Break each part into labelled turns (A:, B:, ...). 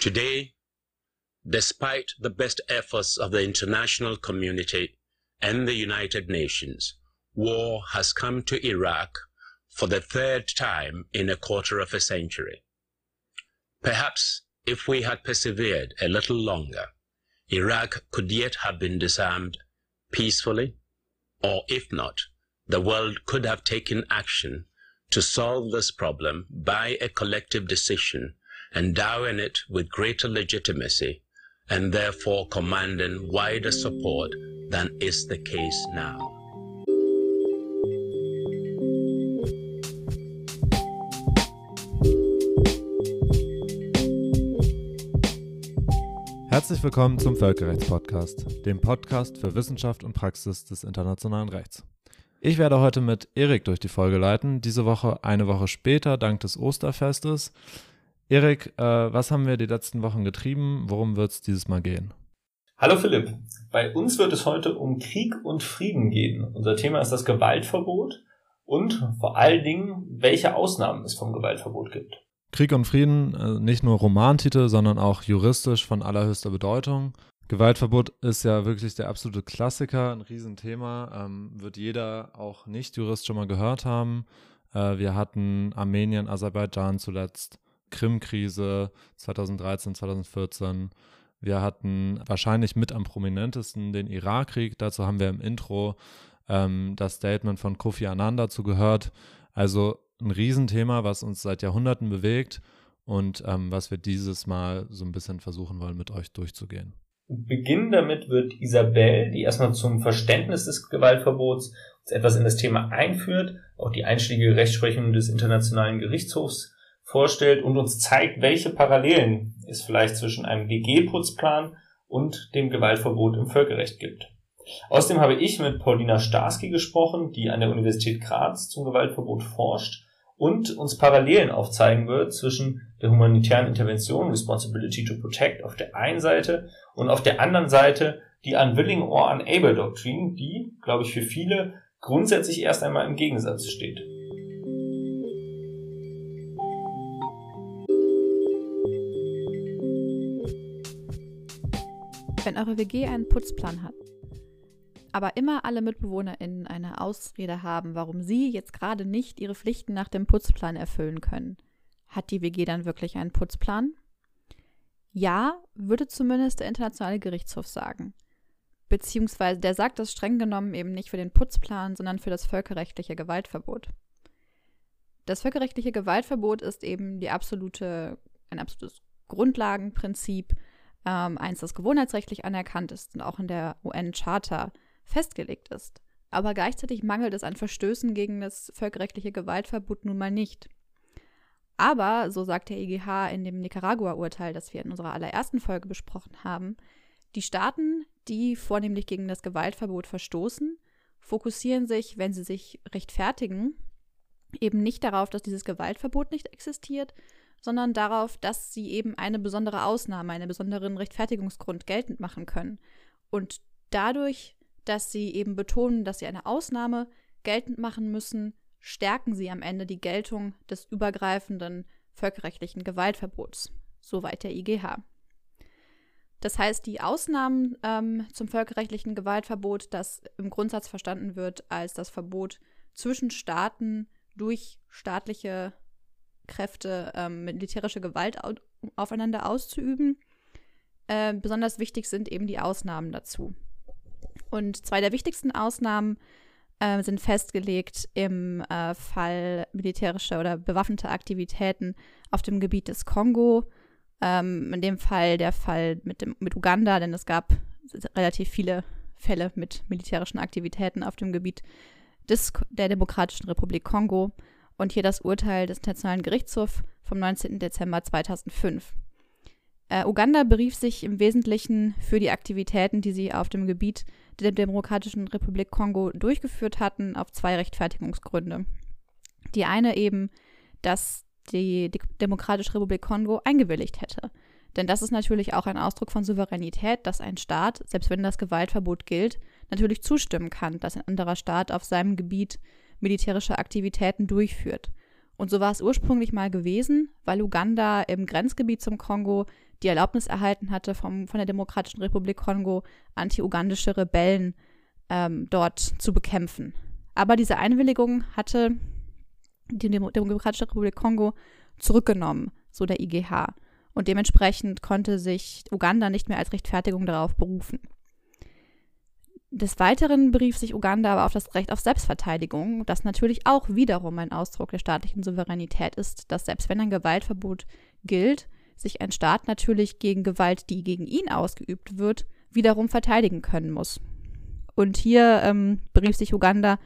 A: Today, despite the best efforts of the international community and the United Nations, war has come to Iraq for the third time in a quarter of a century. Perhaps if we had persevered a little longer, Iraq could yet have been disarmed peacefully, or if not, the world could have taken action to solve this problem by a collective decision endowing it with greater legitimacy and therefore commanding wider support than is the case now.
B: Herzlich willkommen zum Völkerrechtspodcast, dem Podcast für Wissenschaft und Praxis des internationalen Rechts. Ich werde heute mit Erik durch die Folge leiten, diese Woche eine Woche später, dank des Osterfestes. Erik, äh, was haben wir die letzten Wochen getrieben? Worum wird es dieses Mal gehen?
C: Hallo Philipp, bei uns wird es heute um Krieg und Frieden gehen. Unser Thema ist das Gewaltverbot und vor allen Dingen, welche Ausnahmen es vom Gewaltverbot gibt.
B: Krieg und Frieden, äh, nicht nur Romantitel, sondern auch juristisch von allerhöchster Bedeutung. Gewaltverbot ist ja wirklich der absolute Klassiker, ein Riesenthema, ähm, wird jeder auch Nicht-Jurist schon mal gehört haben. Äh, wir hatten Armenien, Aserbaidschan zuletzt. Krim-Krise 2013, 2014. Wir hatten wahrscheinlich mit am prominentesten den Irakkrieg. Dazu haben wir im Intro ähm, das Statement von Kofi Annan dazu gehört. Also ein Riesenthema, was uns seit Jahrhunderten bewegt und ähm, was wir dieses Mal so ein bisschen versuchen wollen, mit euch durchzugehen.
C: Beginnen damit wird Isabel, die erstmal zum Verständnis des Gewaltverbots etwas in das Thema einführt, auch die einschlägige Rechtsprechung des Internationalen Gerichtshofs vorstellt und uns zeigt, welche Parallelen es vielleicht zwischen einem WG-Putzplan und dem Gewaltverbot im Völkerrecht gibt. Außerdem habe ich mit Paulina Starski gesprochen, die an der Universität Graz zum Gewaltverbot forscht und uns Parallelen aufzeigen wird zwischen der humanitären Intervention Responsibility to Protect auf der einen Seite und auf der anderen Seite die Unwilling or Unable Doktrin, die, glaube ich, für viele grundsätzlich erst einmal im Gegensatz steht.
D: Wenn eure WG einen Putzplan hat, aber immer alle MitbewohnerInnen eine Ausrede haben, warum sie jetzt gerade nicht ihre Pflichten nach dem Putzplan erfüllen können, hat die WG dann wirklich einen Putzplan? Ja, würde zumindest der Internationale Gerichtshof sagen. Beziehungsweise der sagt das streng genommen eben nicht für den Putzplan, sondern für das völkerrechtliche Gewaltverbot. Das völkerrechtliche Gewaltverbot ist eben die absolute, ein absolutes Grundlagenprinzip, ähm, eins, das gewohnheitsrechtlich anerkannt ist und auch in der UN-Charta festgelegt ist. Aber gleichzeitig mangelt es an Verstößen gegen das völkerrechtliche Gewaltverbot nun mal nicht. Aber, so sagt der EGH in dem Nicaragua-Urteil, das wir in unserer allerersten Folge besprochen haben, die Staaten, die vornehmlich gegen das Gewaltverbot verstoßen, fokussieren sich, wenn sie sich rechtfertigen, eben nicht darauf, dass dieses Gewaltverbot nicht existiert, sondern darauf, dass sie eben eine besondere Ausnahme, einen besonderen Rechtfertigungsgrund geltend machen können. Und dadurch, dass sie eben betonen, dass sie eine Ausnahme geltend machen müssen, stärken sie am Ende die Geltung des übergreifenden völkerrechtlichen Gewaltverbots. Soweit der IGH. Das heißt, die Ausnahmen ähm, zum völkerrechtlichen Gewaltverbot, das im Grundsatz verstanden wird als das Verbot zwischen Staaten durch staatliche Kräfte ähm, militärische Gewalt au aufeinander auszuüben. Äh, besonders wichtig sind eben die Ausnahmen dazu. Und zwei der wichtigsten Ausnahmen äh, sind festgelegt im äh, Fall militärischer oder bewaffneter Aktivitäten auf dem Gebiet des Kongo. Ähm, in dem Fall der Fall mit, dem, mit Uganda, denn es gab relativ viele Fälle mit militärischen Aktivitäten auf dem Gebiet des, der Demokratischen Republik Kongo und hier das Urteil des Internationalen Gerichtshofs vom 19. Dezember 2005. Äh, Uganda berief sich im Wesentlichen für die Aktivitäten, die sie auf dem Gebiet der Demokratischen Republik Kongo durchgeführt hatten, auf zwei Rechtfertigungsgründe. Die eine eben, dass die Demokratische Republik Kongo eingewilligt hätte. Denn das ist natürlich auch ein Ausdruck von Souveränität, dass ein Staat, selbst wenn das Gewaltverbot gilt, natürlich zustimmen kann, dass ein anderer Staat auf seinem Gebiet militärische Aktivitäten durchführt. Und so war es ursprünglich mal gewesen, weil Uganda im Grenzgebiet zum Kongo die Erlaubnis erhalten hatte vom, von der Demokratischen Republik Kongo, anti-ugandische Rebellen ähm, dort zu bekämpfen. Aber diese Einwilligung hatte die Demokratische Republik Kongo zurückgenommen, so der IGH. Und dementsprechend konnte sich Uganda nicht mehr als Rechtfertigung darauf berufen. Des Weiteren berief sich Uganda aber auf das Recht auf Selbstverteidigung, das natürlich auch wiederum ein Ausdruck der staatlichen Souveränität ist, dass selbst wenn ein Gewaltverbot gilt, sich ein Staat natürlich gegen Gewalt, die gegen ihn ausgeübt wird, wiederum verteidigen können muss. Und hier ähm, berief sich Uganda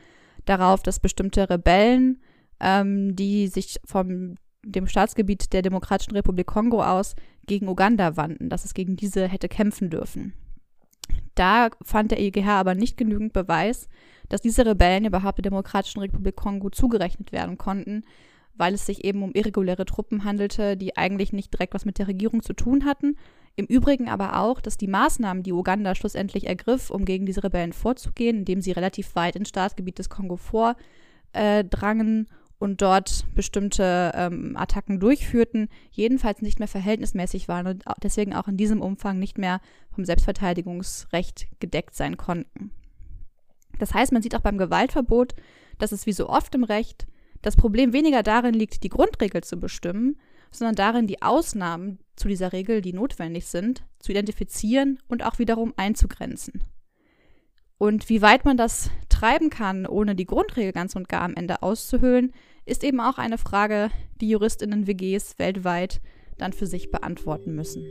D: darauf, dass bestimmte Rebellen, ähm, die sich vom dem Staatsgebiet der Demokratischen Republik Kongo aus gegen Uganda wandten, dass es gegen diese hätte kämpfen dürfen. Da fand der EGH aber nicht genügend Beweis, dass diese Rebellen überhaupt der Demokratischen Republik Kongo zugerechnet werden konnten, weil es sich eben um irreguläre Truppen handelte, die eigentlich nicht direkt was mit der Regierung zu tun hatten. Im Übrigen aber auch, dass die Maßnahmen, die Uganda schlussendlich ergriff, um gegen diese Rebellen vorzugehen, indem sie relativ weit ins Staatsgebiet des Kongo vordrangen und dort bestimmte ähm, Attacken durchführten, jedenfalls nicht mehr verhältnismäßig waren und deswegen auch in diesem Umfang nicht mehr vom Selbstverteidigungsrecht gedeckt sein konnten. Das heißt, man sieht auch beim Gewaltverbot, dass es wie so oft im Recht das Problem weniger darin liegt, die Grundregel zu bestimmen, sondern darin, die Ausnahmen zu dieser Regel, die notwendig sind, zu identifizieren und auch wiederum einzugrenzen. Und wie weit man das treiben kann, ohne die Grundregel ganz und gar am Ende auszuhöhlen, ist eben auch eine Frage, die Juristinnen-WGs weltweit dann für sich beantworten müssen.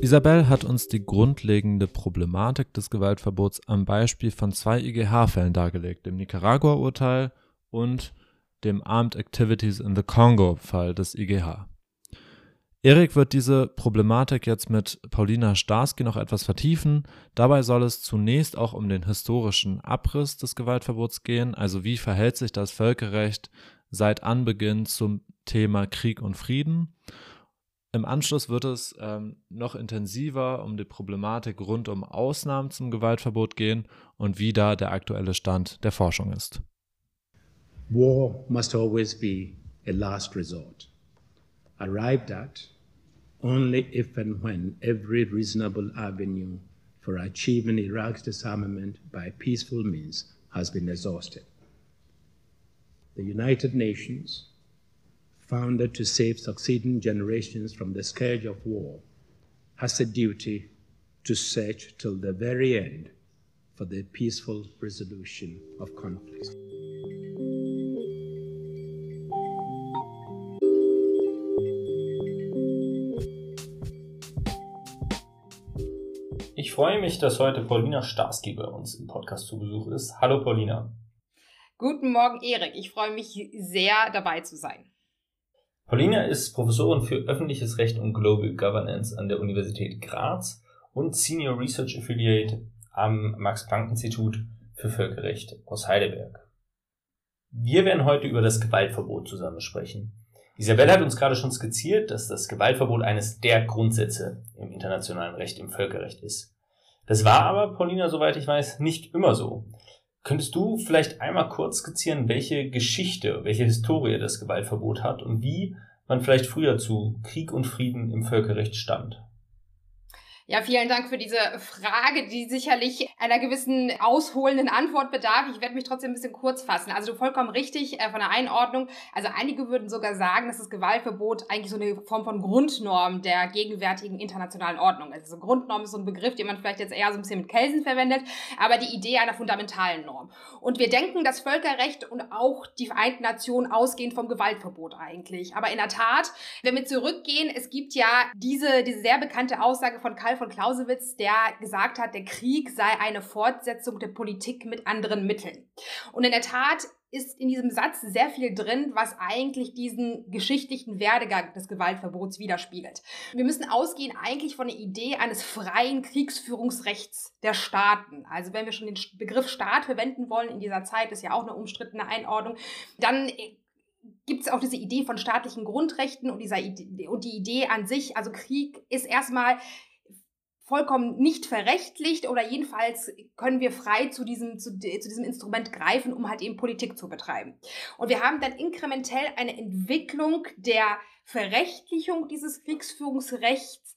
B: Isabel hat uns die grundlegende Problematik des Gewaltverbots am Beispiel von zwei IGH-Fällen dargelegt, dem Nicaragua-Urteil und dem Armed Activities in the Congo-Fall des IGH. Erik wird diese Problematik jetzt mit Paulina Starsky noch etwas vertiefen. Dabei soll es zunächst auch um den historischen Abriss des Gewaltverbots gehen, also wie verhält sich das Völkerrecht seit Anbeginn zum Thema Krieg und Frieden. Im Anschluss wird es ähm, noch intensiver um die Problematik rund um Ausnahmen zum Gewaltverbot gehen und wie da der aktuelle Stand der Forschung ist.
E: War must always be a last resort. arrived at only if and when every reasonable avenue for achieving Iraq's disarmament by peaceful means has been exhausted. The United Nations, founded to save succeeding generations from the scourge of war, has a duty to search till the very end for the peaceful resolution of conflicts.
C: Ich freue mich, dass heute Paulina Starsky bei uns im Podcast zu Besuch ist. Hallo Paulina.
F: Guten Morgen, Erik. Ich freue mich sehr, dabei zu sein.
C: Paulina ist Professorin für öffentliches Recht und Global Governance an der Universität Graz und Senior Research Affiliate am Max-Planck-Institut für Völkerrecht aus Heidelberg. Wir werden heute über das Gewaltverbot zusammen sprechen. Isabelle hat uns gerade schon skizziert, dass das Gewaltverbot eines der Grundsätze im internationalen Recht, im Völkerrecht ist. Das war aber, Paulina, soweit ich weiß, nicht immer so. Könntest du vielleicht einmal kurz skizzieren, welche Geschichte, welche Historie das Gewaltverbot hat und wie man vielleicht früher zu Krieg und Frieden im Völkerrecht stand?
F: Ja, vielen Dank für diese Frage, die sicherlich einer gewissen ausholenden Antwort bedarf. Ich werde mich trotzdem ein bisschen kurz fassen. Also vollkommen richtig äh, von der Einordnung. Also einige würden sogar sagen, dass das Gewaltverbot eigentlich so eine Form von Grundnorm der gegenwärtigen internationalen Ordnung ist. Also Grundnorm ist so ein Begriff, den man vielleicht jetzt eher so ein bisschen mit Kelsen verwendet, aber die Idee einer fundamentalen Norm. Und wir denken das Völkerrecht und auch die Vereinten Nationen ausgehend vom Gewaltverbot eigentlich. Aber in der Tat, wenn wir zurückgehen, es gibt ja diese, diese sehr bekannte Aussage von Karl von Clausewitz, der gesagt hat, der Krieg sei eine Fortsetzung der Politik mit anderen Mitteln. Und in der Tat ist in diesem Satz sehr viel drin, was eigentlich diesen geschichtlichen Werdegang des Gewaltverbots widerspiegelt. Wir müssen ausgehen eigentlich von der Idee eines freien Kriegsführungsrechts der Staaten. Also wenn wir schon den Begriff Staat verwenden wollen in dieser Zeit, ist ja auch eine umstrittene Einordnung, dann gibt es auch diese Idee von staatlichen Grundrechten und, dieser Idee, und die Idee an sich, also Krieg ist erstmal vollkommen nicht verrechtlicht oder jedenfalls können wir frei zu diesem, zu, zu, diesem Instrument greifen, um halt eben Politik zu betreiben. Und wir haben dann inkrementell eine Entwicklung der Verrechtlichung dieses Kriegsführungsrechts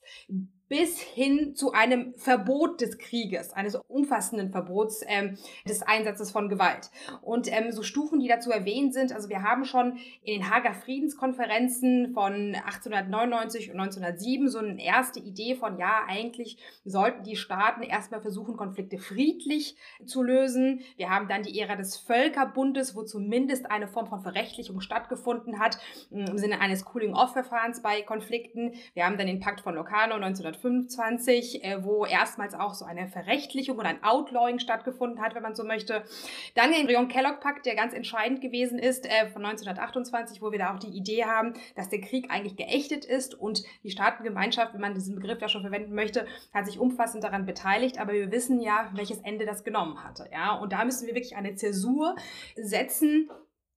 F: bis hin zu einem Verbot des Krieges, eines umfassenden Verbots ähm, des Einsatzes von Gewalt. Und ähm, so Stufen, die dazu erwähnt sind, also wir haben schon in den Hager Friedenskonferenzen von 1899 und 1907 so eine erste Idee von, ja, eigentlich sollten die Staaten erstmal versuchen, Konflikte friedlich zu lösen. Wir haben dann die Ära des Völkerbundes, wo zumindest eine Form von Verrechtlichung stattgefunden hat, im Sinne eines Cooling-Off-Verfahrens bei Konflikten. Wir haben dann den Pakt von Locarno 1905 1925, äh, wo erstmals auch so eine Verrechtlichung und ein Outlawing stattgefunden hat, wenn man so möchte. Dann den Brion-Kellogg-Pakt, der ganz entscheidend gewesen ist, äh, von 1928, wo wir da auch die Idee haben, dass der Krieg eigentlich geächtet ist und die Staatengemeinschaft, wenn man diesen Begriff ja schon verwenden möchte, hat sich umfassend daran beteiligt, aber wir wissen ja, welches Ende das genommen hatte. Ja? Und da müssen wir wirklich eine Zäsur setzen,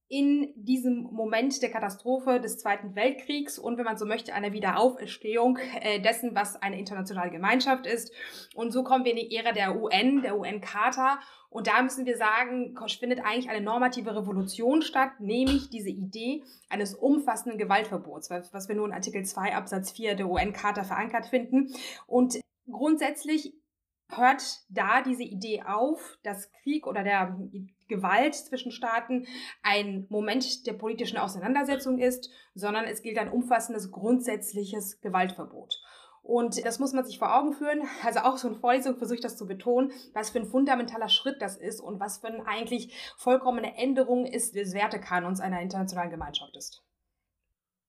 F: in diesem Moment der Katastrophe des Zweiten Weltkriegs und, wenn man so möchte, einer Wiederauferstehung äh, dessen, was eine internationale Gemeinschaft ist. Und so kommen wir in die Ära der UN, der UN-Charta. Und da müssen wir sagen, findet eigentlich eine normative Revolution statt, nämlich diese Idee eines umfassenden Gewaltverbots, was wir nun in Artikel 2 Absatz 4 der UN-Charta verankert finden. Und grundsätzlich hört da diese Idee auf, dass Krieg oder der Gewalt zwischen Staaten ein Moment der politischen Auseinandersetzung ist, sondern es gilt ein umfassendes grundsätzliches Gewaltverbot. Und das muss man sich vor Augen führen. Also auch so eine Vorlesung versuche ich das zu betonen, was für ein fundamentaler Schritt das ist und was für eine eigentlich vollkommene Änderung ist des Wertekanons einer internationalen Gemeinschaft ist.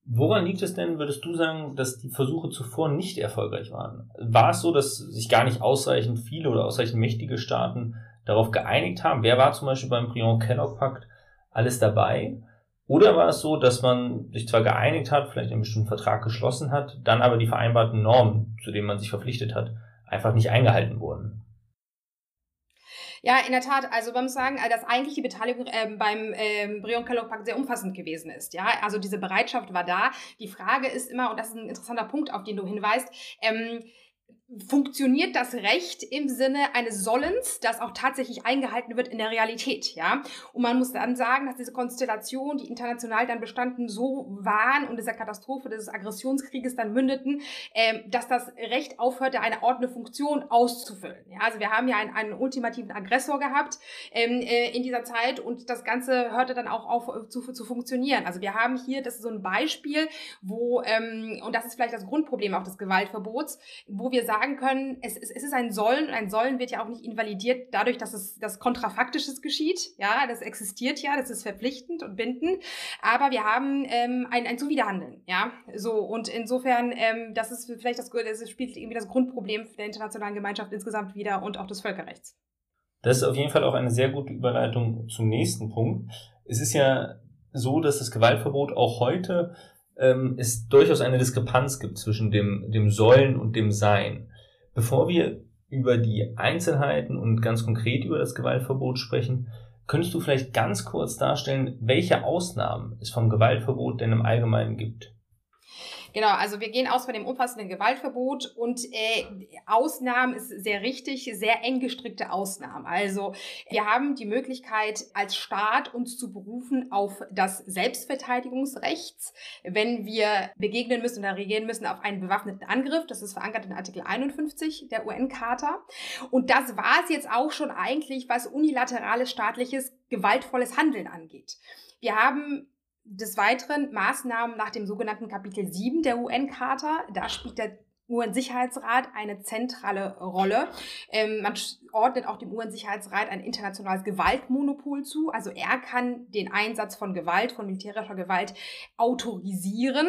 C: Woran liegt es denn, würdest du sagen, dass die Versuche zuvor nicht erfolgreich waren? War es so, dass sich gar nicht ausreichend viele oder ausreichend mächtige Staaten darauf geeinigt haben? Wer war zum Beispiel beim Brion-Kellogg-Pakt alles dabei? Oder war es so, dass man sich zwar geeinigt hat, vielleicht einen bestimmten Vertrag geschlossen hat, dann aber die vereinbarten Normen, zu denen man sich verpflichtet hat, einfach nicht eingehalten wurden?
F: Ja, in der Tat. Also man muss sagen, dass eigentlich die Beteiligung äh, beim ähm, Brion-Kellogg-Pakt sehr umfassend gewesen ist. Ja, also diese Bereitschaft war da. Die Frage ist immer, und das ist ein interessanter Punkt, auf den du hinweist, ähm, funktioniert das Recht im Sinne eines Sollens, das auch tatsächlich eingehalten wird in der Realität, ja. Und man muss dann sagen, dass diese Konstellationen, die international dann bestanden, so waren und dieser Katastrophe des Aggressionskrieges dann mündeten, äh, dass das Recht aufhörte, eine ordnende Funktion auszufüllen. Ja, also wir haben ja einen, einen ultimativen Aggressor gehabt ähm, äh, in dieser Zeit und das Ganze hörte dann auch auf äh, zu, zu funktionieren. Also wir haben hier, das ist so ein Beispiel, wo, ähm, und das ist vielleicht das Grundproblem auch des Gewaltverbots, wo wir sagen, sagen können, es, es, es ist ein Sollen und ein Sollen wird ja auch nicht invalidiert dadurch, dass es das Kontrafaktisches geschieht. Ja, das existiert ja, das ist verpflichtend und bindend. Aber wir haben ähm, ein, ein Zuwiderhandeln. Ja, so und insofern, ähm, das ist vielleicht das, das spielt irgendwie das Grundproblem der internationalen Gemeinschaft insgesamt wieder und auch des Völkerrechts.
C: Das ist auf jeden Fall auch eine sehr gute Überleitung zum nächsten Punkt. Es ist ja so, dass das Gewaltverbot auch heute ähm, es durchaus eine Diskrepanz gibt zwischen dem, dem Sollen und dem Sein. Bevor wir über die Einzelheiten und ganz konkret über das Gewaltverbot sprechen, könntest du vielleicht ganz kurz darstellen, welche Ausnahmen es vom Gewaltverbot denn im Allgemeinen gibt?
F: Genau, also wir gehen aus von dem umfassenden Gewaltverbot und äh, Ausnahmen ist sehr richtig, sehr eng gestrickte Ausnahmen. Also wir haben die Möglichkeit als Staat uns zu berufen auf das Selbstverteidigungsrecht, wenn wir begegnen müssen oder reagieren müssen auf einen bewaffneten Angriff. Das ist verankert in Artikel 51 der UN-Charta. Und das war es jetzt auch schon eigentlich, was unilaterales staatliches gewaltvolles Handeln angeht. Wir haben des Weiteren Maßnahmen nach dem sogenannten Kapitel 7 der UN-Charta. Da spielt der UN-Sicherheitsrat eine zentrale Rolle. Ähm, man ordnet auch dem UN-Sicherheitsrat ein internationales Gewaltmonopol zu. Also er kann den Einsatz von Gewalt, von militärischer Gewalt autorisieren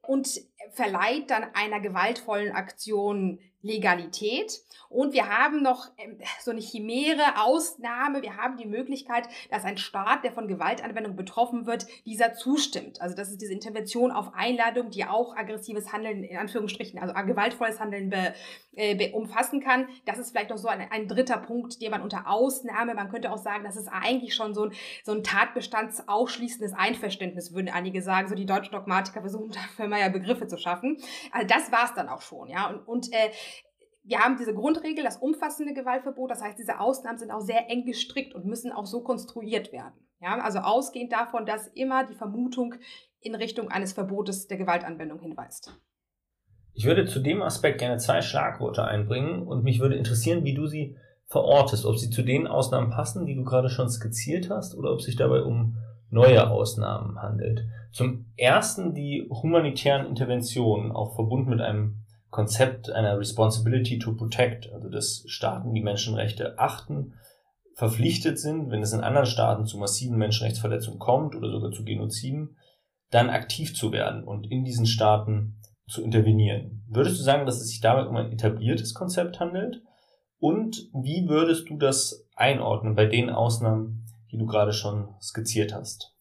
F: und verleiht dann einer gewaltvollen Aktion Legalität. Und wir haben noch ähm, so eine chimäre Ausnahme. Wir haben die Möglichkeit, dass ein Staat, der von Gewaltanwendung betroffen wird, dieser zustimmt. Also das ist diese Intervention auf Einladung, die auch aggressives Handeln, in Anführungsstrichen, also gewaltvolles Handeln be, äh, be umfassen kann. Das ist vielleicht noch so ein, ein dritter Punkt, den man unter Ausnahme, man könnte auch sagen, das ist eigentlich schon so ein, so ein tatbestandsausschließendes Einverständnis, würden einige sagen. So die deutschen Dogmatiker versuchen dafür mal ja Begriffe zu schaffen. Also das war es dann auch schon, ja. Und, und äh, wir haben diese Grundregel, das umfassende Gewaltverbot. Das heißt, diese Ausnahmen sind auch sehr eng gestrickt und müssen auch so konstruiert werden. Ja, also ausgehend davon, dass immer die Vermutung in Richtung eines Verbotes der Gewaltanwendung hinweist.
C: Ich würde zu dem Aspekt gerne zwei Schlagworte einbringen und mich würde interessieren, wie du sie verortest, ob sie zu den Ausnahmen passen, die du gerade schon skizziert hast, oder ob sich dabei um neue Ausnahmen handelt. Zum ersten die humanitären Interventionen, auch verbunden mit einem Konzept einer Responsibility to Protect, also dass Staaten die Menschenrechte achten, verpflichtet sind, wenn es in anderen Staaten zu massiven Menschenrechtsverletzungen kommt oder sogar zu Genoziden, dann aktiv zu werden und in diesen Staaten zu intervenieren. Würdest du sagen, dass es sich dabei um ein etabliertes Konzept handelt? Und wie würdest du das einordnen bei den Ausnahmen, die du gerade schon skizziert hast?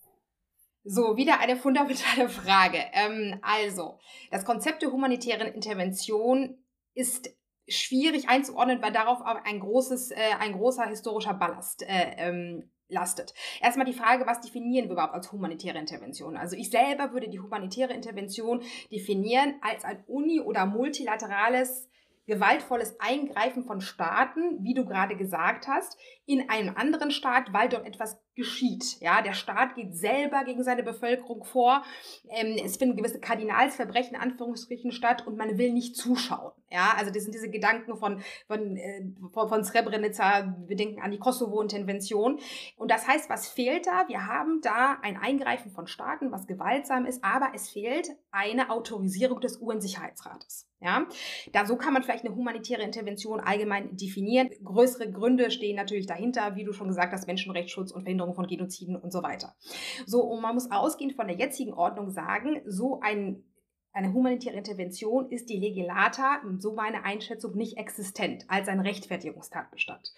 F: So, wieder eine fundamentale Frage. Ähm, also, das Konzept der humanitären Intervention ist schwierig einzuordnen, weil darauf ein großes, äh, ein großer historischer Ballast äh, ähm, lastet. Erstmal die Frage, was definieren wir überhaupt als humanitäre Intervention? Also ich selber würde die humanitäre Intervention definieren als ein uni- oder multilaterales gewaltvolles Eingreifen von Staaten, wie du gerade gesagt hast, in einen anderen Staat, weil dort etwas geschieht. Ja, der Staat geht selber gegen seine Bevölkerung vor. Ähm, es finden gewisse Kardinalsverbrechen, Anführungsstrichen, statt und man will nicht zuschauen. Ja, also das sind diese Gedanken von, von, äh, von, von Srebrenica, wir denken an die Kosovo-Intervention. Und das heißt, was fehlt da? Wir haben da ein Eingreifen von Staaten, was gewaltsam ist, aber es fehlt eine Autorisierung des UN-Sicherheitsrates. Ja, da so kann man vielleicht eine humanitäre Intervention allgemein definieren. Größere Gründe stehen natürlich dahinter, wie du schon gesagt hast, Menschenrechtsschutz und Verhinderung Verhinderung von Genoziden und so weiter. So, und man muss ausgehend von der jetzigen Ordnung sagen, so ein eine humanitäre Intervention ist die Legelata, so meine Einschätzung, nicht existent als ein Rechtfertigungstatbestand.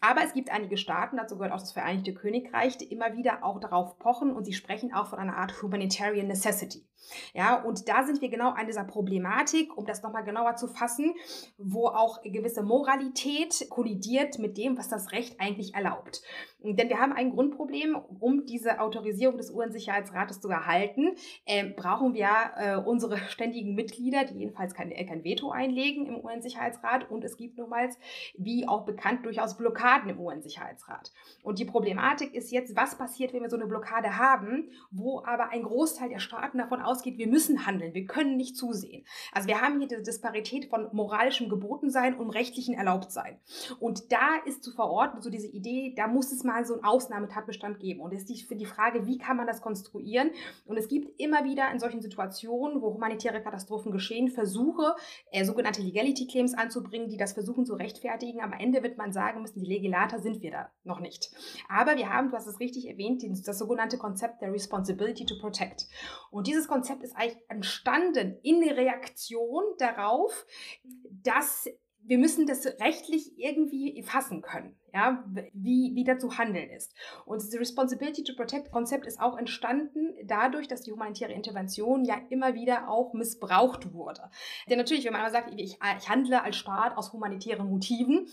F: Aber es gibt einige Staaten, dazu gehört auch das Vereinigte Königreich, die immer wieder auch darauf pochen und sie sprechen auch von einer Art Humanitarian Necessity. Ja, und da sind wir genau an dieser Problematik, um das nochmal genauer zu fassen, wo auch gewisse Moralität kollidiert mit dem, was das Recht eigentlich erlaubt. Denn wir haben ein Grundproblem, um diese Autorisierung des UN-Sicherheitsrates zu erhalten, äh, brauchen wir äh, unsere ständigen Mitglieder, die jedenfalls kein, äh, kein Veto einlegen im UN-Sicherheitsrat. Und es gibt nochmals, wie auch bekannt, durchaus Blockaden im UN-Sicherheitsrat. Und die Problematik ist jetzt, was passiert, wenn wir so eine Blockade haben, wo aber ein Großteil der Staaten davon ausgeht, wir müssen handeln, wir können nicht zusehen. Also wir haben hier diese Disparität von moralischem Gebotensein und rechtlichen Erlaubtsein. Und da ist zu verorten so diese Idee, da muss es mal so einen Ausnahmetatbestand geben. Und es ist für die Frage, wie kann man das konstruieren? Und es gibt immer wieder in solchen Situationen, wo humanitäre Katastrophen geschehen, Versuche, äh, sogenannte Legality Claims anzubringen, die das versuchen zu rechtfertigen. Am Ende wird man sagen müssen, die Legislator sind wir da noch nicht. Aber wir haben, du hast es richtig erwähnt, das sogenannte Konzept der Responsibility to Protect. Und dieses Konzept ist eigentlich entstanden in Reaktion darauf, dass wir müssen das rechtlich irgendwie fassen können ja, wie, wie da zu handeln ist. Und das Responsibility to Protect Konzept ist auch entstanden dadurch, dass die humanitäre Intervention ja immer wieder auch missbraucht wurde. Denn natürlich, wenn man aber sagt, ich, ich handle als Staat aus humanitären Motiven,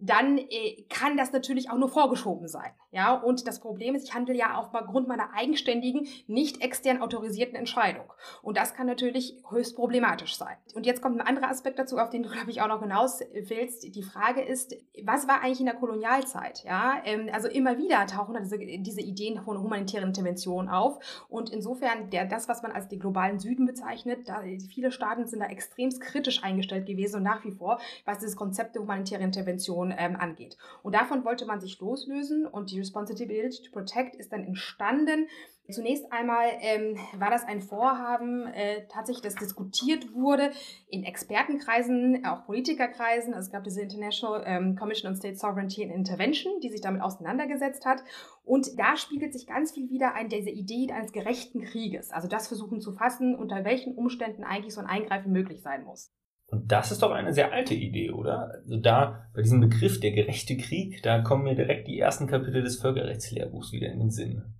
F: dann äh, kann das natürlich auch nur vorgeschoben sein. Ja, und das Problem ist, ich handle ja aufgrund meiner eigenständigen, nicht extern autorisierten Entscheidung. Und das kann natürlich höchst problematisch sein. Und jetzt kommt ein anderer Aspekt dazu, auf den du, glaube ich, auch noch hinaus willst. Die Frage ist, was war eigentlich in der Kolonialzeit. Ja? Ähm, also immer wieder tauchen diese, diese Ideen von humanitären Interventionen auf. Und insofern, der, das, was man als den globalen Süden bezeichnet, da, viele Staaten sind da extremst kritisch eingestellt gewesen und nach wie vor, was dieses Konzept der humanitären Intervention ähm, angeht. Und davon wollte man sich loslösen und die Responsibility to Protect ist dann entstanden Zunächst einmal ähm, war das ein Vorhaben, äh, tatsächlich, das diskutiert wurde in Expertenkreisen, auch Politikerkreisen. Also es gab diese International ähm, Commission on State Sovereignty and Intervention, die sich damit auseinandergesetzt hat. Und da spiegelt sich ganz viel wieder ein, diese Idee eines gerechten Krieges. Also das versuchen zu fassen, unter welchen Umständen eigentlich so ein Eingreifen möglich sein muss.
C: Und das ist doch eine sehr alte Idee, oder? Also da, bei diesem Begriff der gerechte Krieg, da kommen mir direkt die ersten Kapitel des Völkerrechtslehrbuchs wieder in den Sinn.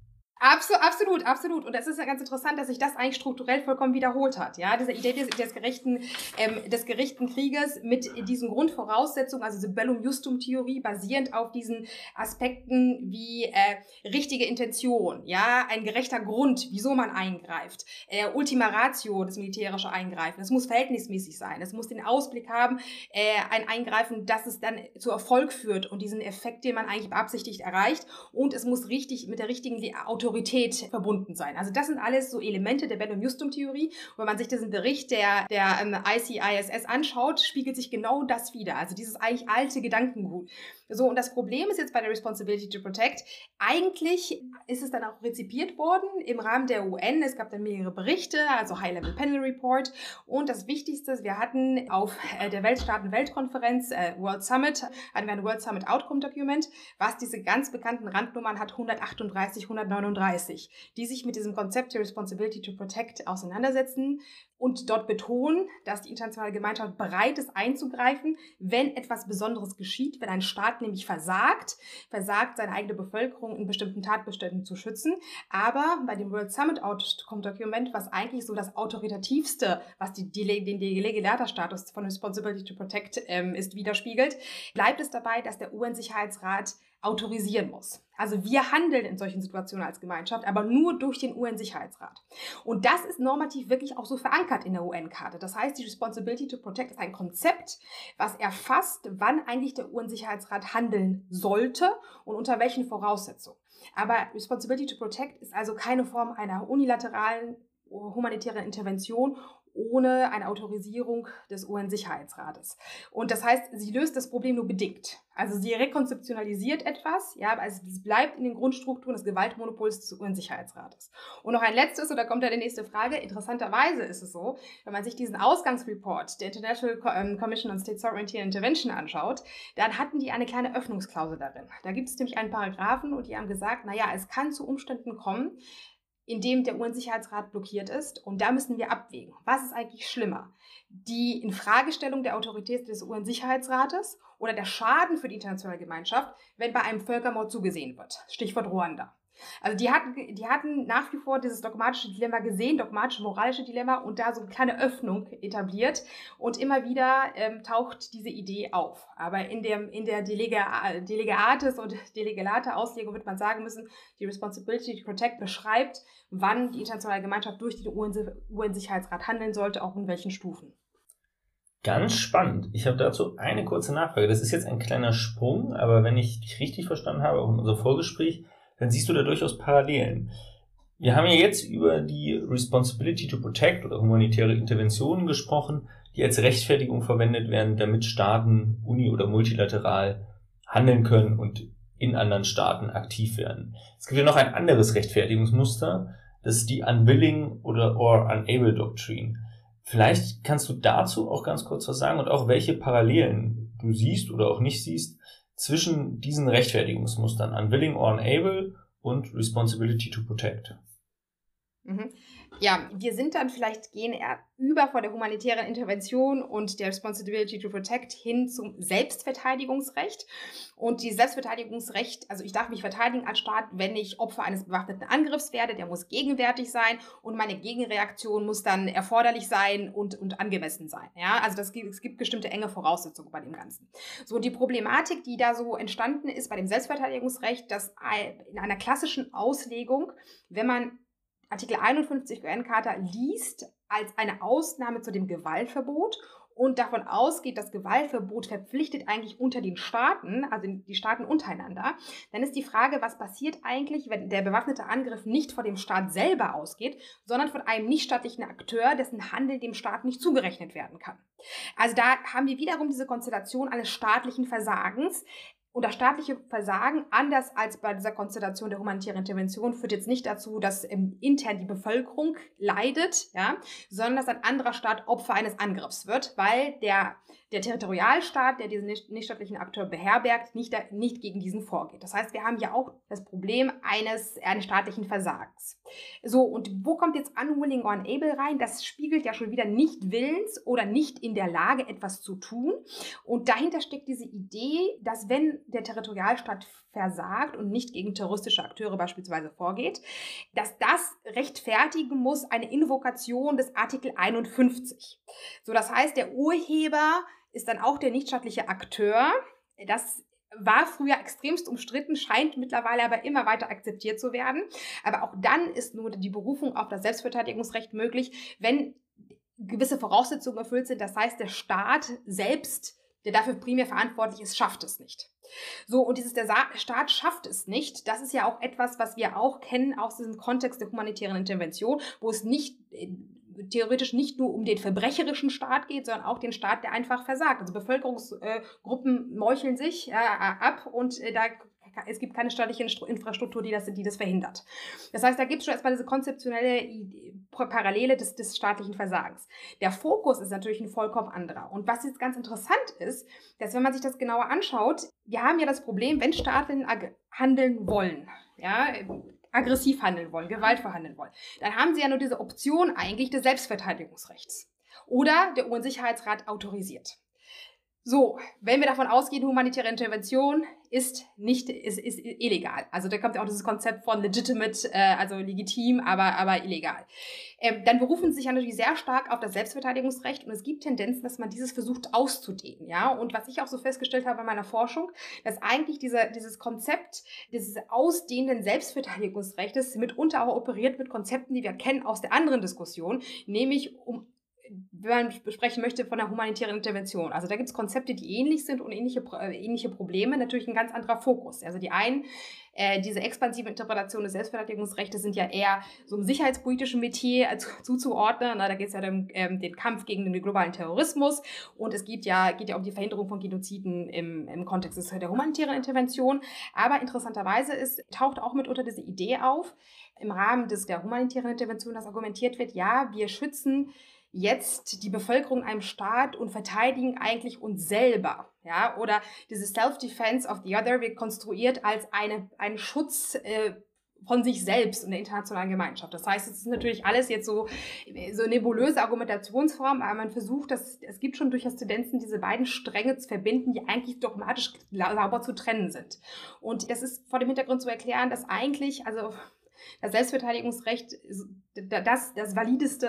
F: Absolut, absolut, absolut. Und das ist ja ganz interessant, dass sich das eigentlich strukturell vollkommen wiederholt hat. Ja, diese Idee des, des gerechten, ähm, des gerechten Krieges mit diesen Grundvoraussetzungen, also diese Bellum Justum Theorie, basierend auf diesen Aspekten wie äh, richtige Intention, ja, ein gerechter Grund, wieso man eingreift, äh, Ultima Ratio, das militärische Eingreifen. Es muss verhältnismäßig sein. Es muss den Ausblick haben, äh, ein Eingreifen, dass es dann zu Erfolg führt und diesen Effekt, den man eigentlich beabsichtigt, erreicht. Und es muss richtig mit der richtigen Autorität verbunden sein. Also das sind alles so Elemente der Bellum Justum Theorie. Und wenn man sich diesen Bericht der, der ähm, ICISS anschaut, spiegelt sich genau das wieder. Also dieses eigentlich alte Gedankengut. So, und das Problem ist jetzt bei der Responsibility to Protect, eigentlich ist es dann auch rezipiert worden im Rahmen der UN. Es gab dann mehrere Berichte, also High-Level Panel Report. Und das Wichtigste ist, wir hatten auf äh, der Weltstaaten-Weltkonferenz, äh, World Summit, hatten wir ein World Summit Outcome Document, was diese ganz bekannten Randnummern hat, 138, 139, die sich mit diesem Konzept der Responsibility to Protect auseinandersetzen und dort betonen, dass die internationale Gemeinschaft bereit ist einzugreifen, wenn etwas Besonderes geschieht, wenn ein Staat nämlich versagt, versagt seine eigene Bevölkerung in bestimmten Tatbeständen zu schützen. Aber bei dem World Summit Outcome Document, was eigentlich so das autoritativste, was die, die, den Delegata-Status von Responsibility to Protect ähm, ist, widerspiegelt, bleibt es dabei, dass der UN-Sicherheitsrat autorisieren muss. Also wir handeln in solchen Situationen als Gemeinschaft, aber nur durch den UN-Sicherheitsrat. Und das ist normativ wirklich auch so verankert in der UN-Karte. Das heißt, die Responsibility to Protect ist ein Konzept, was erfasst, wann eigentlich der UN-Sicherheitsrat handeln sollte und unter welchen Voraussetzungen. Aber Responsibility to Protect ist also keine Form einer unilateralen humanitären Intervention ohne eine Autorisierung des UN-Sicherheitsrates. Und das heißt, sie löst das Problem nur bedingt. Also sie rekonzeptionalisiert etwas, ja, aber es bleibt in den Grundstrukturen des Gewaltmonopols des UN-Sicherheitsrates. Und noch ein letztes, und da kommt ja die nächste Frage. Interessanterweise ist es so, wenn man sich diesen Ausgangsreport der International ähm, Commission on State Sovereignty and Intervention anschaut, dann hatten die eine kleine Öffnungsklausel darin. Da gibt es nämlich einen Paragraphen und die haben gesagt, naja, es kann zu Umständen kommen, in dem der UN-Sicherheitsrat blockiert ist. Und da müssen wir abwägen. Was ist eigentlich schlimmer? Die Infragestellung der Autorität des UN-Sicherheitsrates oder der Schaden für die internationale Gemeinschaft, wenn bei einem Völkermord zugesehen wird? Stichwort Ruanda. Also die hatten, die hatten nach wie vor dieses dogmatische Dilemma gesehen, dogmatische moralische Dilemma und da so eine kleine Öffnung etabliert und immer wieder ähm, taucht diese Idee auf. Aber in, dem, in der Delega, Delegates und Delegelate-Auslegung wird man sagen müssen, die Responsibility to Protect beschreibt, wann die internationale Gemeinschaft durch den UN-Sicherheitsrat handeln sollte, auch in welchen Stufen.
C: Ganz spannend. Ich habe dazu eine kurze Nachfrage. Das ist jetzt ein kleiner Sprung, aber wenn ich dich richtig verstanden habe, auch in unserem Vorgespräch, dann siehst du da durchaus Parallelen. Wir haben ja jetzt über die Responsibility to Protect oder humanitäre Interventionen gesprochen, die als Rechtfertigung verwendet werden, damit Staaten uni- oder multilateral handeln können und in anderen Staaten aktiv werden. Es gibt ja noch ein anderes Rechtfertigungsmuster, das ist die Unwilling oder or Unable Doctrine. Vielleicht kannst du dazu auch ganz kurz was sagen und auch welche Parallelen du siehst oder auch nicht siehst zwischen diesen Rechtfertigungsmustern Unwilling or Unable und Responsibility to Protect.
F: Mhm ja, wir sind dann vielleicht gehen eher über vor der humanitären Intervention und der Responsibility to Protect hin zum Selbstverteidigungsrecht. Und die Selbstverteidigungsrecht, also ich darf mich verteidigen als Staat, wenn ich Opfer eines bewaffneten Angriffs werde, der muss gegenwärtig sein und meine Gegenreaktion muss dann erforderlich sein und, und angemessen sein. Ja, also das, es gibt bestimmte enge Voraussetzungen bei dem Ganzen. So, die Problematik, die da so entstanden ist bei dem Selbstverteidigungsrecht, dass in einer klassischen Auslegung, wenn man Artikel 51 UN-Charta liest als eine Ausnahme zu dem Gewaltverbot und davon ausgeht, das Gewaltverbot verpflichtet eigentlich unter den Staaten, also die Staaten untereinander, dann ist die Frage, was passiert eigentlich, wenn der bewaffnete Angriff nicht von dem Staat selber ausgeht, sondern von einem nichtstaatlichen Akteur, dessen Handel dem Staat nicht zugerechnet werden kann. Also da haben wir wiederum diese Konstellation eines staatlichen Versagens, und das staatliche Versagen, anders als bei dieser Konstellation der humanitären Intervention, führt jetzt nicht dazu, dass intern die Bevölkerung leidet, ja, sondern dass ein anderer Staat Opfer eines Angriffs wird, weil der der Territorialstaat, der diesen nichtstaatlichen Akteur beherbergt, nicht, nicht gegen diesen vorgeht. Das heißt, wir haben ja auch das Problem eines, eines staatlichen Versagens. So, und wo kommt jetzt unwilling or unable rein? Das spiegelt ja schon wieder nicht willens oder nicht in der Lage, etwas zu tun. Und dahinter steckt diese Idee, dass wenn der Territorialstaat versagt und nicht gegen terroristische Akteure beispielsweise vorgeht, dass das rechtfertigen muss eine Invokation des Artikel 51. So, das heißt, der Urheber ist dann auch der nichtstaatliche Akteur. Das war früher extremst umstritten, scheint mittlerweile aber immer weiter akzeptiert zu werden. Aber auch dann ist nur die Berufung auf das Selbstverteidigungsrecht möglich, wenn gewisse Voraussetzungen erfüllt sind. Das heißt, der Staat selbst, der dafür primär verantwortlich ist, schafft es nicht. So, und dieses, der Staat schafft es nicht, das ist ja auch etwas, was wir auch kennen aus diesem Kontext der humanitären Intervention, wo es nicht äh, theoretisch nicht nur um den verbrecherischen Staat geht, sondern auch den Staat, der einfach versagt. Also Bevölkerungsgruppen äh, meucheln sich äh, ab und da es gibt keine staatliche Infrastruktur, die das, die das verhindert. Das heißt, da gibt es schon erstmal diese konzeptionelle Parallele des, des staatlichen Versagens. Der Fokus ist natürlich ein vollkommen anderer. Und was jetzt ganz interessant ist, dass wenn man sich das genauer anschaut, wir haben ja das Problem, wenn Staaten handeln wollen, ja, aggressiv handeln wollen, Gewalt verhandeln wollen, dann haben sie ja nur diese Option eigentlich des Selbstverteidigungsrechts. Oder der UN-Sicherheitsrat autorisiert. So, wenn wir davon ausgehen, humanitäre Intervention ist nicht ist, ist illegal. Also da kommt ja auch dieses Konzept von legitimate, äh, also legitim, aber aber illegal. Ähm, dann berufen sie sich ja natürlich sehr stark auf das Selbstverteidigungsrecht und es gibt Tendenzen, dass man dieses versucht auszudehnen, ja. Und was ich auch so festgestellt habe in meiner Forschung, dass eigentlich diese, dieses Konzept dieses ausdehnenden Selbstverteidigungsrechts mitunter auch operiert mit Konzepten, die wir kennen aus der anderen Diskussion, nämlich um wenn man besprechen möchte von der humanitären Intervention. Also da gibt es Konzepte, die ähnlich sind und ähnliche, äh, ähnliche Probleme, natürlich ein ganz anderer Fokus. Also die einen, äh, diese expansive Interpretation des Selbstverteidigungsrechts sind ja eher so im sicherheitspolitischen Metier äh, zuzuordnen. Na, da geht es ja um ähm, den Kampf gegen den globalen Terrorismus und es geht ja, geht ja um die Verhinderung von Genoziden im, im Kontext der humanitären Intervention. Aber interessanterweise ist, taucht auch mit unter diese Idee auf, im Rahmen des, der humanitären Intervention, dass argumentiert wird, ja, wir schützen jetzt die Bevölkerung einem Staat und verteidigen eigentlich uns selber. Ja, oder dieses Self-Defense of the Other wird konstruiert als eine, ein Schutz äh, von sich selbst und der internationalen Gemeinschaft. Das heißt, es ist natürlich alles jetzt so, so nebulöse Argumentationsform, aber man versucht, dass, es gibt schon durchaus Tendenzen, diese beiden Stränge zu verbinden, die eigentlich dogmatisch sauber zu trennen sind. Und das ist vor dem Hintergrund zu erklären, dass eigentlich, also das Selbstverteidigungsrecht das, das valideste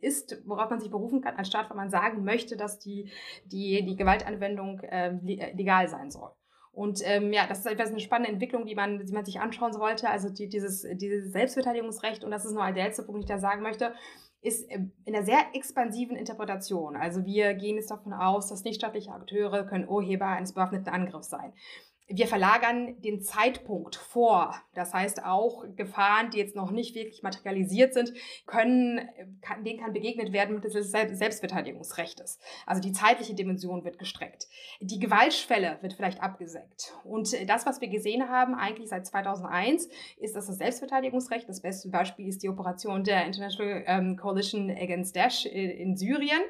F: ist, worauf man sich berufen kann, anstatt wenn man sagen möchte, dass die, die, die Gewaltanwendung äh, legal sein soll. Und ähm, ja, das ist etwas eine spannende Entwicklung, die man, die man sich anschauen sollte. Also die, dieses, dieses Selbstverteidigungsrecht, und das ist nur der letzte Punkt, den ich da sagen möchte, ist in einer sehr expansiven Interpretation. Also wir gehen jetzt davon aus, dass nichtstaatliche Akteure können Urheber eines bewaffneten Angriffs sein wir verlagern den Zeitpunkt vor. Das heißt, auch Gefahren, die jetzt noch nicht wirklich materialisiert sind, können, kann, denen kann begegnet werden mit des Selbstverteidigungsrechtes. Also die zeitliche Dimension wird gestreckt. Die Gewaltschwelle wird vielleicht abgesenkt. Und das, was wir gesehen haben, eigentlich seit 2001, ist, dass das Selbstverteidigungsrecht, das beste Beispiel ist die Operation der International ähm, Coalition Against Daesh in Syrien,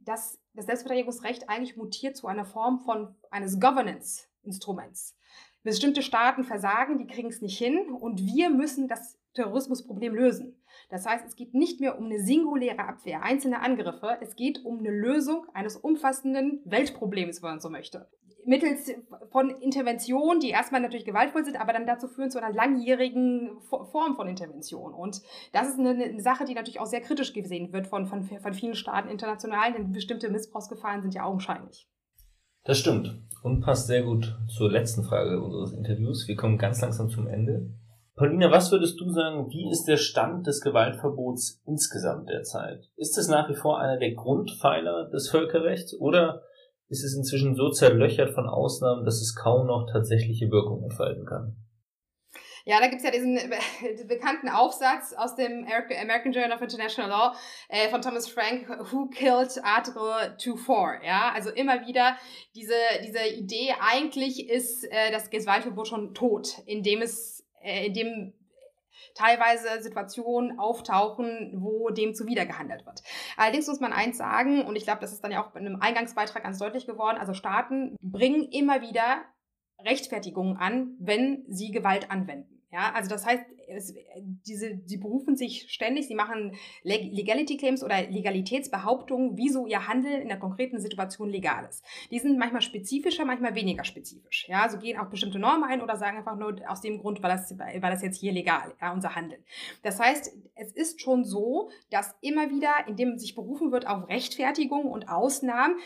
F: dass das Selbstverteidigungsrecht eigentlich mutiert zu einer Form von eines Governance Instruments. Bestimmte Staaten versagen, die kriegen es nicht hin und wir müssen das Terrorismusproblem lösen. Das heißt, es geht nicht mehr um eine singuläre Abwehr einzelner Angriffe, es geht um eine Lösung eines umfassenden Weltproblems, wenn man so möchte. Mittels von Interventionen, die erstmal natürlich gewaltvoll sind, aber dann dazu führen zu einer langjährigen Form von Intervention. Und das ist eine, eine Sache, die natürlich auch sehr kritisch gesehen wird von, von, von vielen Staaten international, denn bestimmte Missbrauchsgefahren sind ja augenscheinlich.
C: Das stimmt und passt sehr gut zur letzten Frage unseres Interviews. Wir kommen ganz langsam zum Ende. Paulina, was würdest du sagen, wie ist der Stand des Gewaltverbots insgesamt derzeit? Ist es nach wie vor einer der Grundpfeiler des Völkerrechts oder ist es inzwischen so zerlöchert von Ausnahmen, dass es kaum noch tatsächliche Wirkung entfalten kann?
F: Ja, da gibt's ja diesen äh, bekannten Aufsatz aus dem American Journal of International Law äh, von Thomas Frank, Who Killed Article 2.4? Ja, also immer wieder diese, diese Idee, eigentlich ist äh, das Gewaltverbot schon tot, indem es, äh, indem teilweise Situationen auftauchen, wo dem zuwidergehandelt wird. Allerdings muss man eins sagen, und ich glaube, das ist dann ja auch in einem Eingangsbeitrag ganz deutlich geworden, also Staaten bringen immer wieder Rechtfertigungen an, wenn sie Gewalt anwenden. Ja, also das heißt, es, diese, sie berufen sich ständig, sie machen Legality Claims oder Legalitätsbehauptungen, wieso ihr Handeln in der konkreten Situation legal ist. Die sind manchmal spezifischer, manchmal weniger spezifisch. Ja, so gehen auch bestimmte Normen ein oder sagen einfach nur aus dem Grund, weil das, weil das jetzt hier legal, ja, unser Handeln. Das heißt, es ist schon so, dass immer wieder, indem sich berufen wird auf Rechtfertigung und Ausnahmen,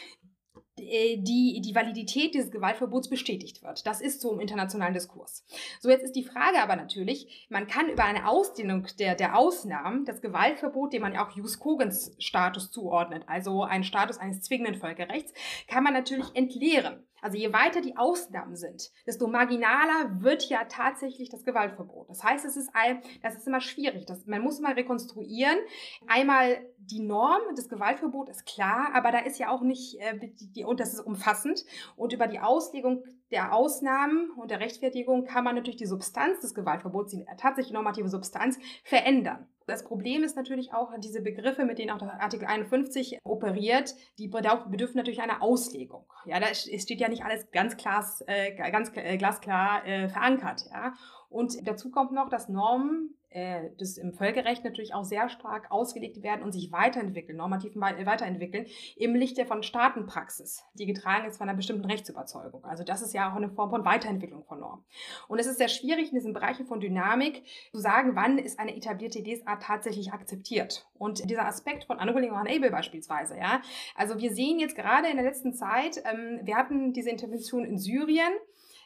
F: die, die Validität dieses Gewaltverbots bestätigt wird. Das ist so im internationalen Diskurs. So, jetzt ist die Frage aber natürlich, man kann über eine Ausdehnung der, der Ausnahmen das Gewaltverbot, dem man auch Jus Cogens Status zuordnet, also einen Status eines zwingenden Völkerrechts, kann man natürlich entleeren. Also je weiter die Ausnahmen sind, desto marginaler wird ja tatsächlich das Gewaltverbot. Das heißt, es ist ein, das ist immer schwierig. Das, man muss mal rekonstruieren. Einmal die Norm des Gewaltverbots ist klar, aber da ist ja auch nicht, äh, die, die, und das ist umfassend. Und über die Auslegung der Ausnahmen und der Rechtfertigung kann man natürlich die Substanz des Gewaltverbots, die tatsächlich normative Substanz, verändern. Das Problem ist natürlich auch diese Begriffe, mit denen auch der Artikel 51 operiert, die bedürfen natürlich einer Auslegung. Ja, da steht ja nicht alles ganz, glas, äh, ganz äh, glasklar äh, verankert. Ja. Und dazu kommt noch, dass Normen äh, das im Völkerrecht natürlich auch sehr stark ausgelegt werden und sich weiterentwickeln, normativ weiterentwickeln, im Lichte von Staatenpraxis, die getragen ist von einer bestimmten Rechtsüberzeugung. Also das ist ja auch eine Form von Weiterentwicklung von Normen. Und es ist sehr schwierig in diesen Bereichen von Dynamik zu sagen, wann ist eine etablierte Lesart tatsächlich akzeptiert. Und dieser Aspekt von Unwilling or Unable beispielsweise, ja. Also wir sehen jetzt gerade in der letzten Zeit, ähm, wir hatten diese Intervention in Syrien,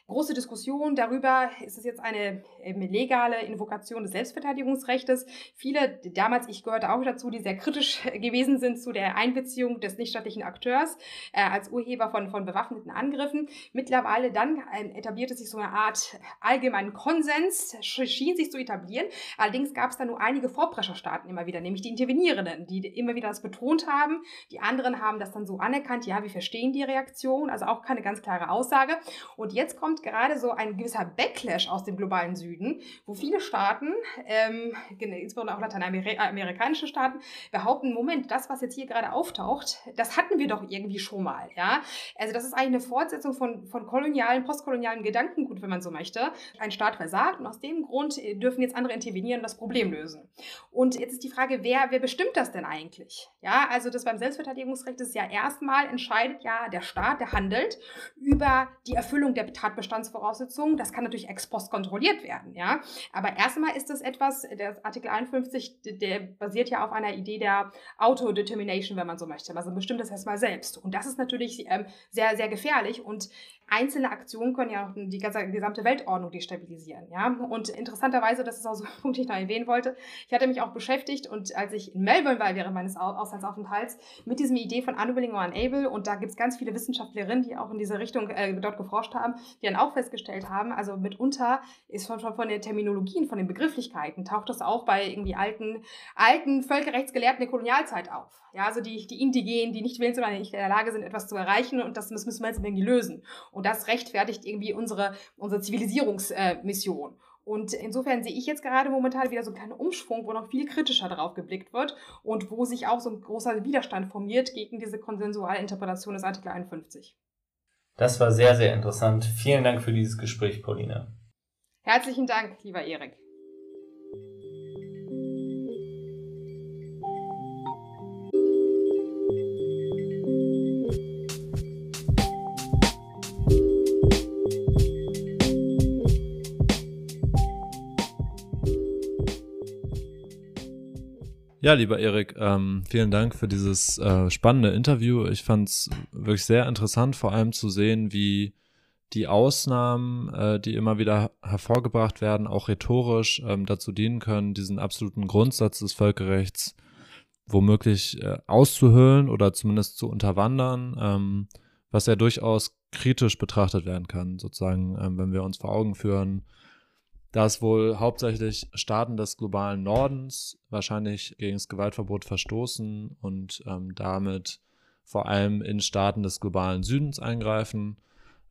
F: große Diskussion darüber, ist es jetzt eine legale Invokation des Selbstverteidigungsrechts. Viele, damals ich gehörte auch dazu, die sehr kritisch gewesen sind zu der Einbeziehung des nichtstaatlichen Akteurs äh, als Urheber von, von bewaffneten Angriffen. Mittlerweile dann äh, etablierte sich so eine Art allgemeinen Konsens, schien sich zu etablieren. Allerdings gab es da nur einige Vorprescherstaaten immer wieder, nämlich die Intervenierenden, die immer wieder das betont haben. Die anderen haben das dann so anerkannt, ja, wir verstehen die Reaktion, also auch keine ganz klare Aussage. Und jetzt kommt kommt gerade so ein gewisser Backlash aus dem globalen Süden, wo viele Staaten, ähm, insbesondere auch lateinamerikanische Staaten, behaupten, Moment, das, was jetzt hier gerade auftaucht, das hatten wir doch irgendwie schon mal. Ja? Also das ist eigentlich eine Fortsetzung von, von kolonialen, postkolonialen Gedankengut, wenn man so möchte. Ein Staat versagt und aus dem Grund äh, dürfen jetzt andere intervenieren und das Problem lösen. Und jetzt ist die Frage, wer, wer bestimmt das denn eigentlich? Ja, also das beim Selbstverteidigungsrecht ist ja erstmal entscheidet ja der Staat, der handelt über die Erfüllung der Tatbestand Bestandsvoraussetzungen. Das kann natürlich ex post kontrolliert werden, ja. Aber erstmal ist das etwas, der Artikel 51, der basiert ja auf einer Idee der Autodetermination, wenn man so möchte. Also bestimmt das erstmal selbst. Und das ist natürlich ähm, sehr, sehr gefährlich und einzelne Aktionen können ja auch die gesamte Weltordnung destabilisieren. Ja? Und interessanterweise, das ist auch so ein Punkt, den ich noch erwähnen wollte, ich hatte mich auch beschäftigt und als ich in Melbourne war während meines Auslandsaufenthalts mit diesem Idee von Unwilling or Unable und da gibt es ganz viele Wissenschaftlerinnen, die auch in diese Richtung äh, dort geforscht haben, die dann auch festgestellt haben, also mitunter ist von, von, von der Terminologie, von den Begrifflichkeiten, taucht das auch bei irgendwie alten, alten Völkerrechtsgelehrten der Kolonialzeit auf. Ja, also die, die Indigenen, die nicht willens oder nicht in der Lage sind, etwas zu erreichen und das müssen wir jetzt irgendwie lösen. Und das rechtfertigt irgendwie unsere, unsere Zivilisierungsmission. Äh, und insofern sehe ich jetzt gerade momentan wieder so einen kleinen Umschwung, wo noch viel kritischer darauf geblickt wird und wo sich auch so ein großer Widerstand formiert gegen diese konsensuale Interpretation des Artikel 51.
C: Das war sehr, sehr interessant. Vielen Dank für dieses Gespräch, Pauline.
F: Herzlichen Dank, lieber Erik.
B: Ja, lieber Erik, ähm, vielen Dank für dieses äh, spannende Interview. Ich fand es wirklich sehr interessant, vor allem zu sehen, wie die Ausnahmen, äh, die immer wieder hervorgebracht werden, auch rhetorisch ähm, dazu dienen können, diesen absoluten Grundsatz des Völkerrechts womöglich äh, auszuhöhlen oder zumindest zu unterwandern, ähm, was ja durchaus kritisch betrachtet werden kann, sozusagen, ähm, wenn wir uns vor Augen führen, dass wohl hauptsächlich Staaten des globalen Nordens wahrscheinlich gegen das Gewaltverbot verstoßen und ähm, damit vor allem in Staaten des globalen Südens eingreifen,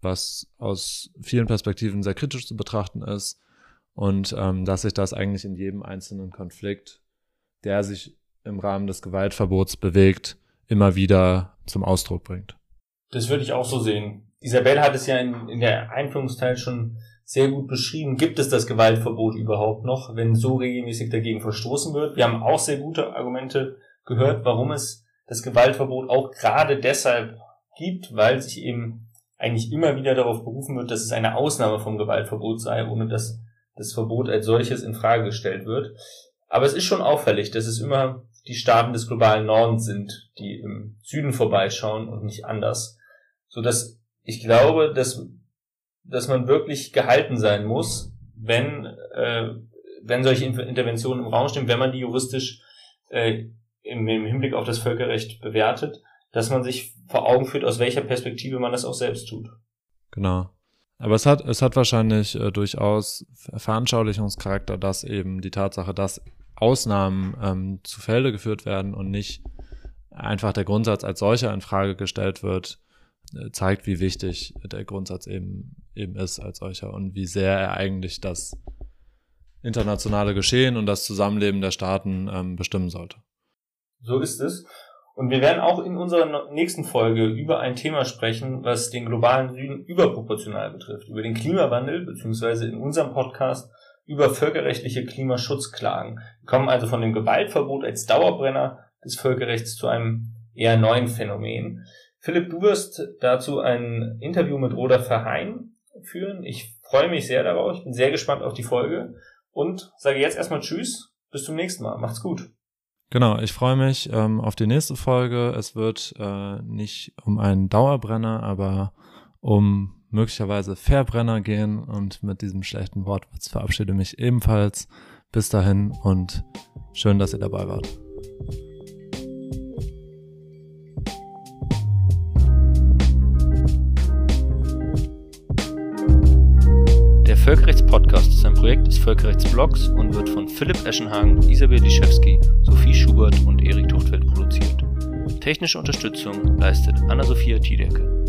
B: was aus vielen Perspektiven sehr kritisch zu betrachten ist und ähm, dass sich das eigentlich in jedem einzelnen Konflikt, der sich im Rahmen des Gewaltverbots bewegt, immer wieder zum Ausdruck bringt.
C: Das würde ich auch so sehen. Isabel hat es ja in, in der Einführungsteil schon sehr gut beschrieben. Gibt es das Gewaltverbot überhaupt noch, wenn so regelmäßig dagegen verstoßen wird? Wir haben auch sehr gute Argumente gehört, warum es das Gewaltverbot auch gerade deshalb gibt, weil sich eben eigentlich immer wieder darauf berufen wird, dass es eine Ausnahme vom Gewaltverbot sei, ohne dass das Verbot als solches in Frage gestellt wird. Aber es ist schon auffällig, dass es immer die Staaten des globalen Nordens sind, die im Süden vorbeischauen und nicht anders. So dass ich glaube, dass, dass man wirklich gehalten sein muss, wenn, äh, wenn solche Interventionen im Raum stehen, wenn man die juristisch äh, im, im Hinblick auf das Völkerrecht bewertet, dass man sich vor Augen führt, aus welcher Perspektive man das auch selbst tut.
B: Genau. Aber es hat, es hat wahrscheinlich äh, durchaus Veranschaulichungscharakter, dass eben die Tatsache, dass Ausnahmen ähm, zu Felde geführt werden und nicht einfach der Grundsatz als solcher in Frage gestellt wird, äh, zeigt, wie wichtig der Grundsatz eben, eben ist als solcher und wie sehr er eigentlich das internationale Geschehen und das Zusammenleben der Staaten ähm, bestimmen sollte.
C: So ist es. Und wir werden auch in unserer nächsten Folge über ein Thema sprechen, was den globalen Süden überproportional betrifft, über den Klimawandel, beziehungsweise in unserem Podcast über völkerrechtliche Klimaschutzklagen. Wir kommen also von dem Gewaltverbot als Dauerbrenner des Völkerrechts zu einem eher neuen Phänomen. Philipp, du wirst dazu ein Interview mit Roda Verheyen führen. Ich freue mich sehr darauf. Ich bin sehr gespannt auf die Folge und sage jetzt erstmal Tschüss. Bis zum nächsten Mal. Macht's gut.
B: Genau, ich freue mich ähm, auf die nächste Folge. Es wird äh, nicht um einen Dauerbrenner, aber um möglicherweise Verbrenner gehen. Und mit diesem schlechten Wortwitz verabschiede mich ebenfalls. Bis dahin und schön, dass ihr dabei wart.
G: Völkerrechtspodcast ist ein Projekt des Völkerrechtsblogs und wird von Philipp Eschenhagen, Isabel Liszewski, Sophie Schubert und Erik Tuchtfeld produziert. Technische Unterstützung leistet Anna-Sophia Tiedecke.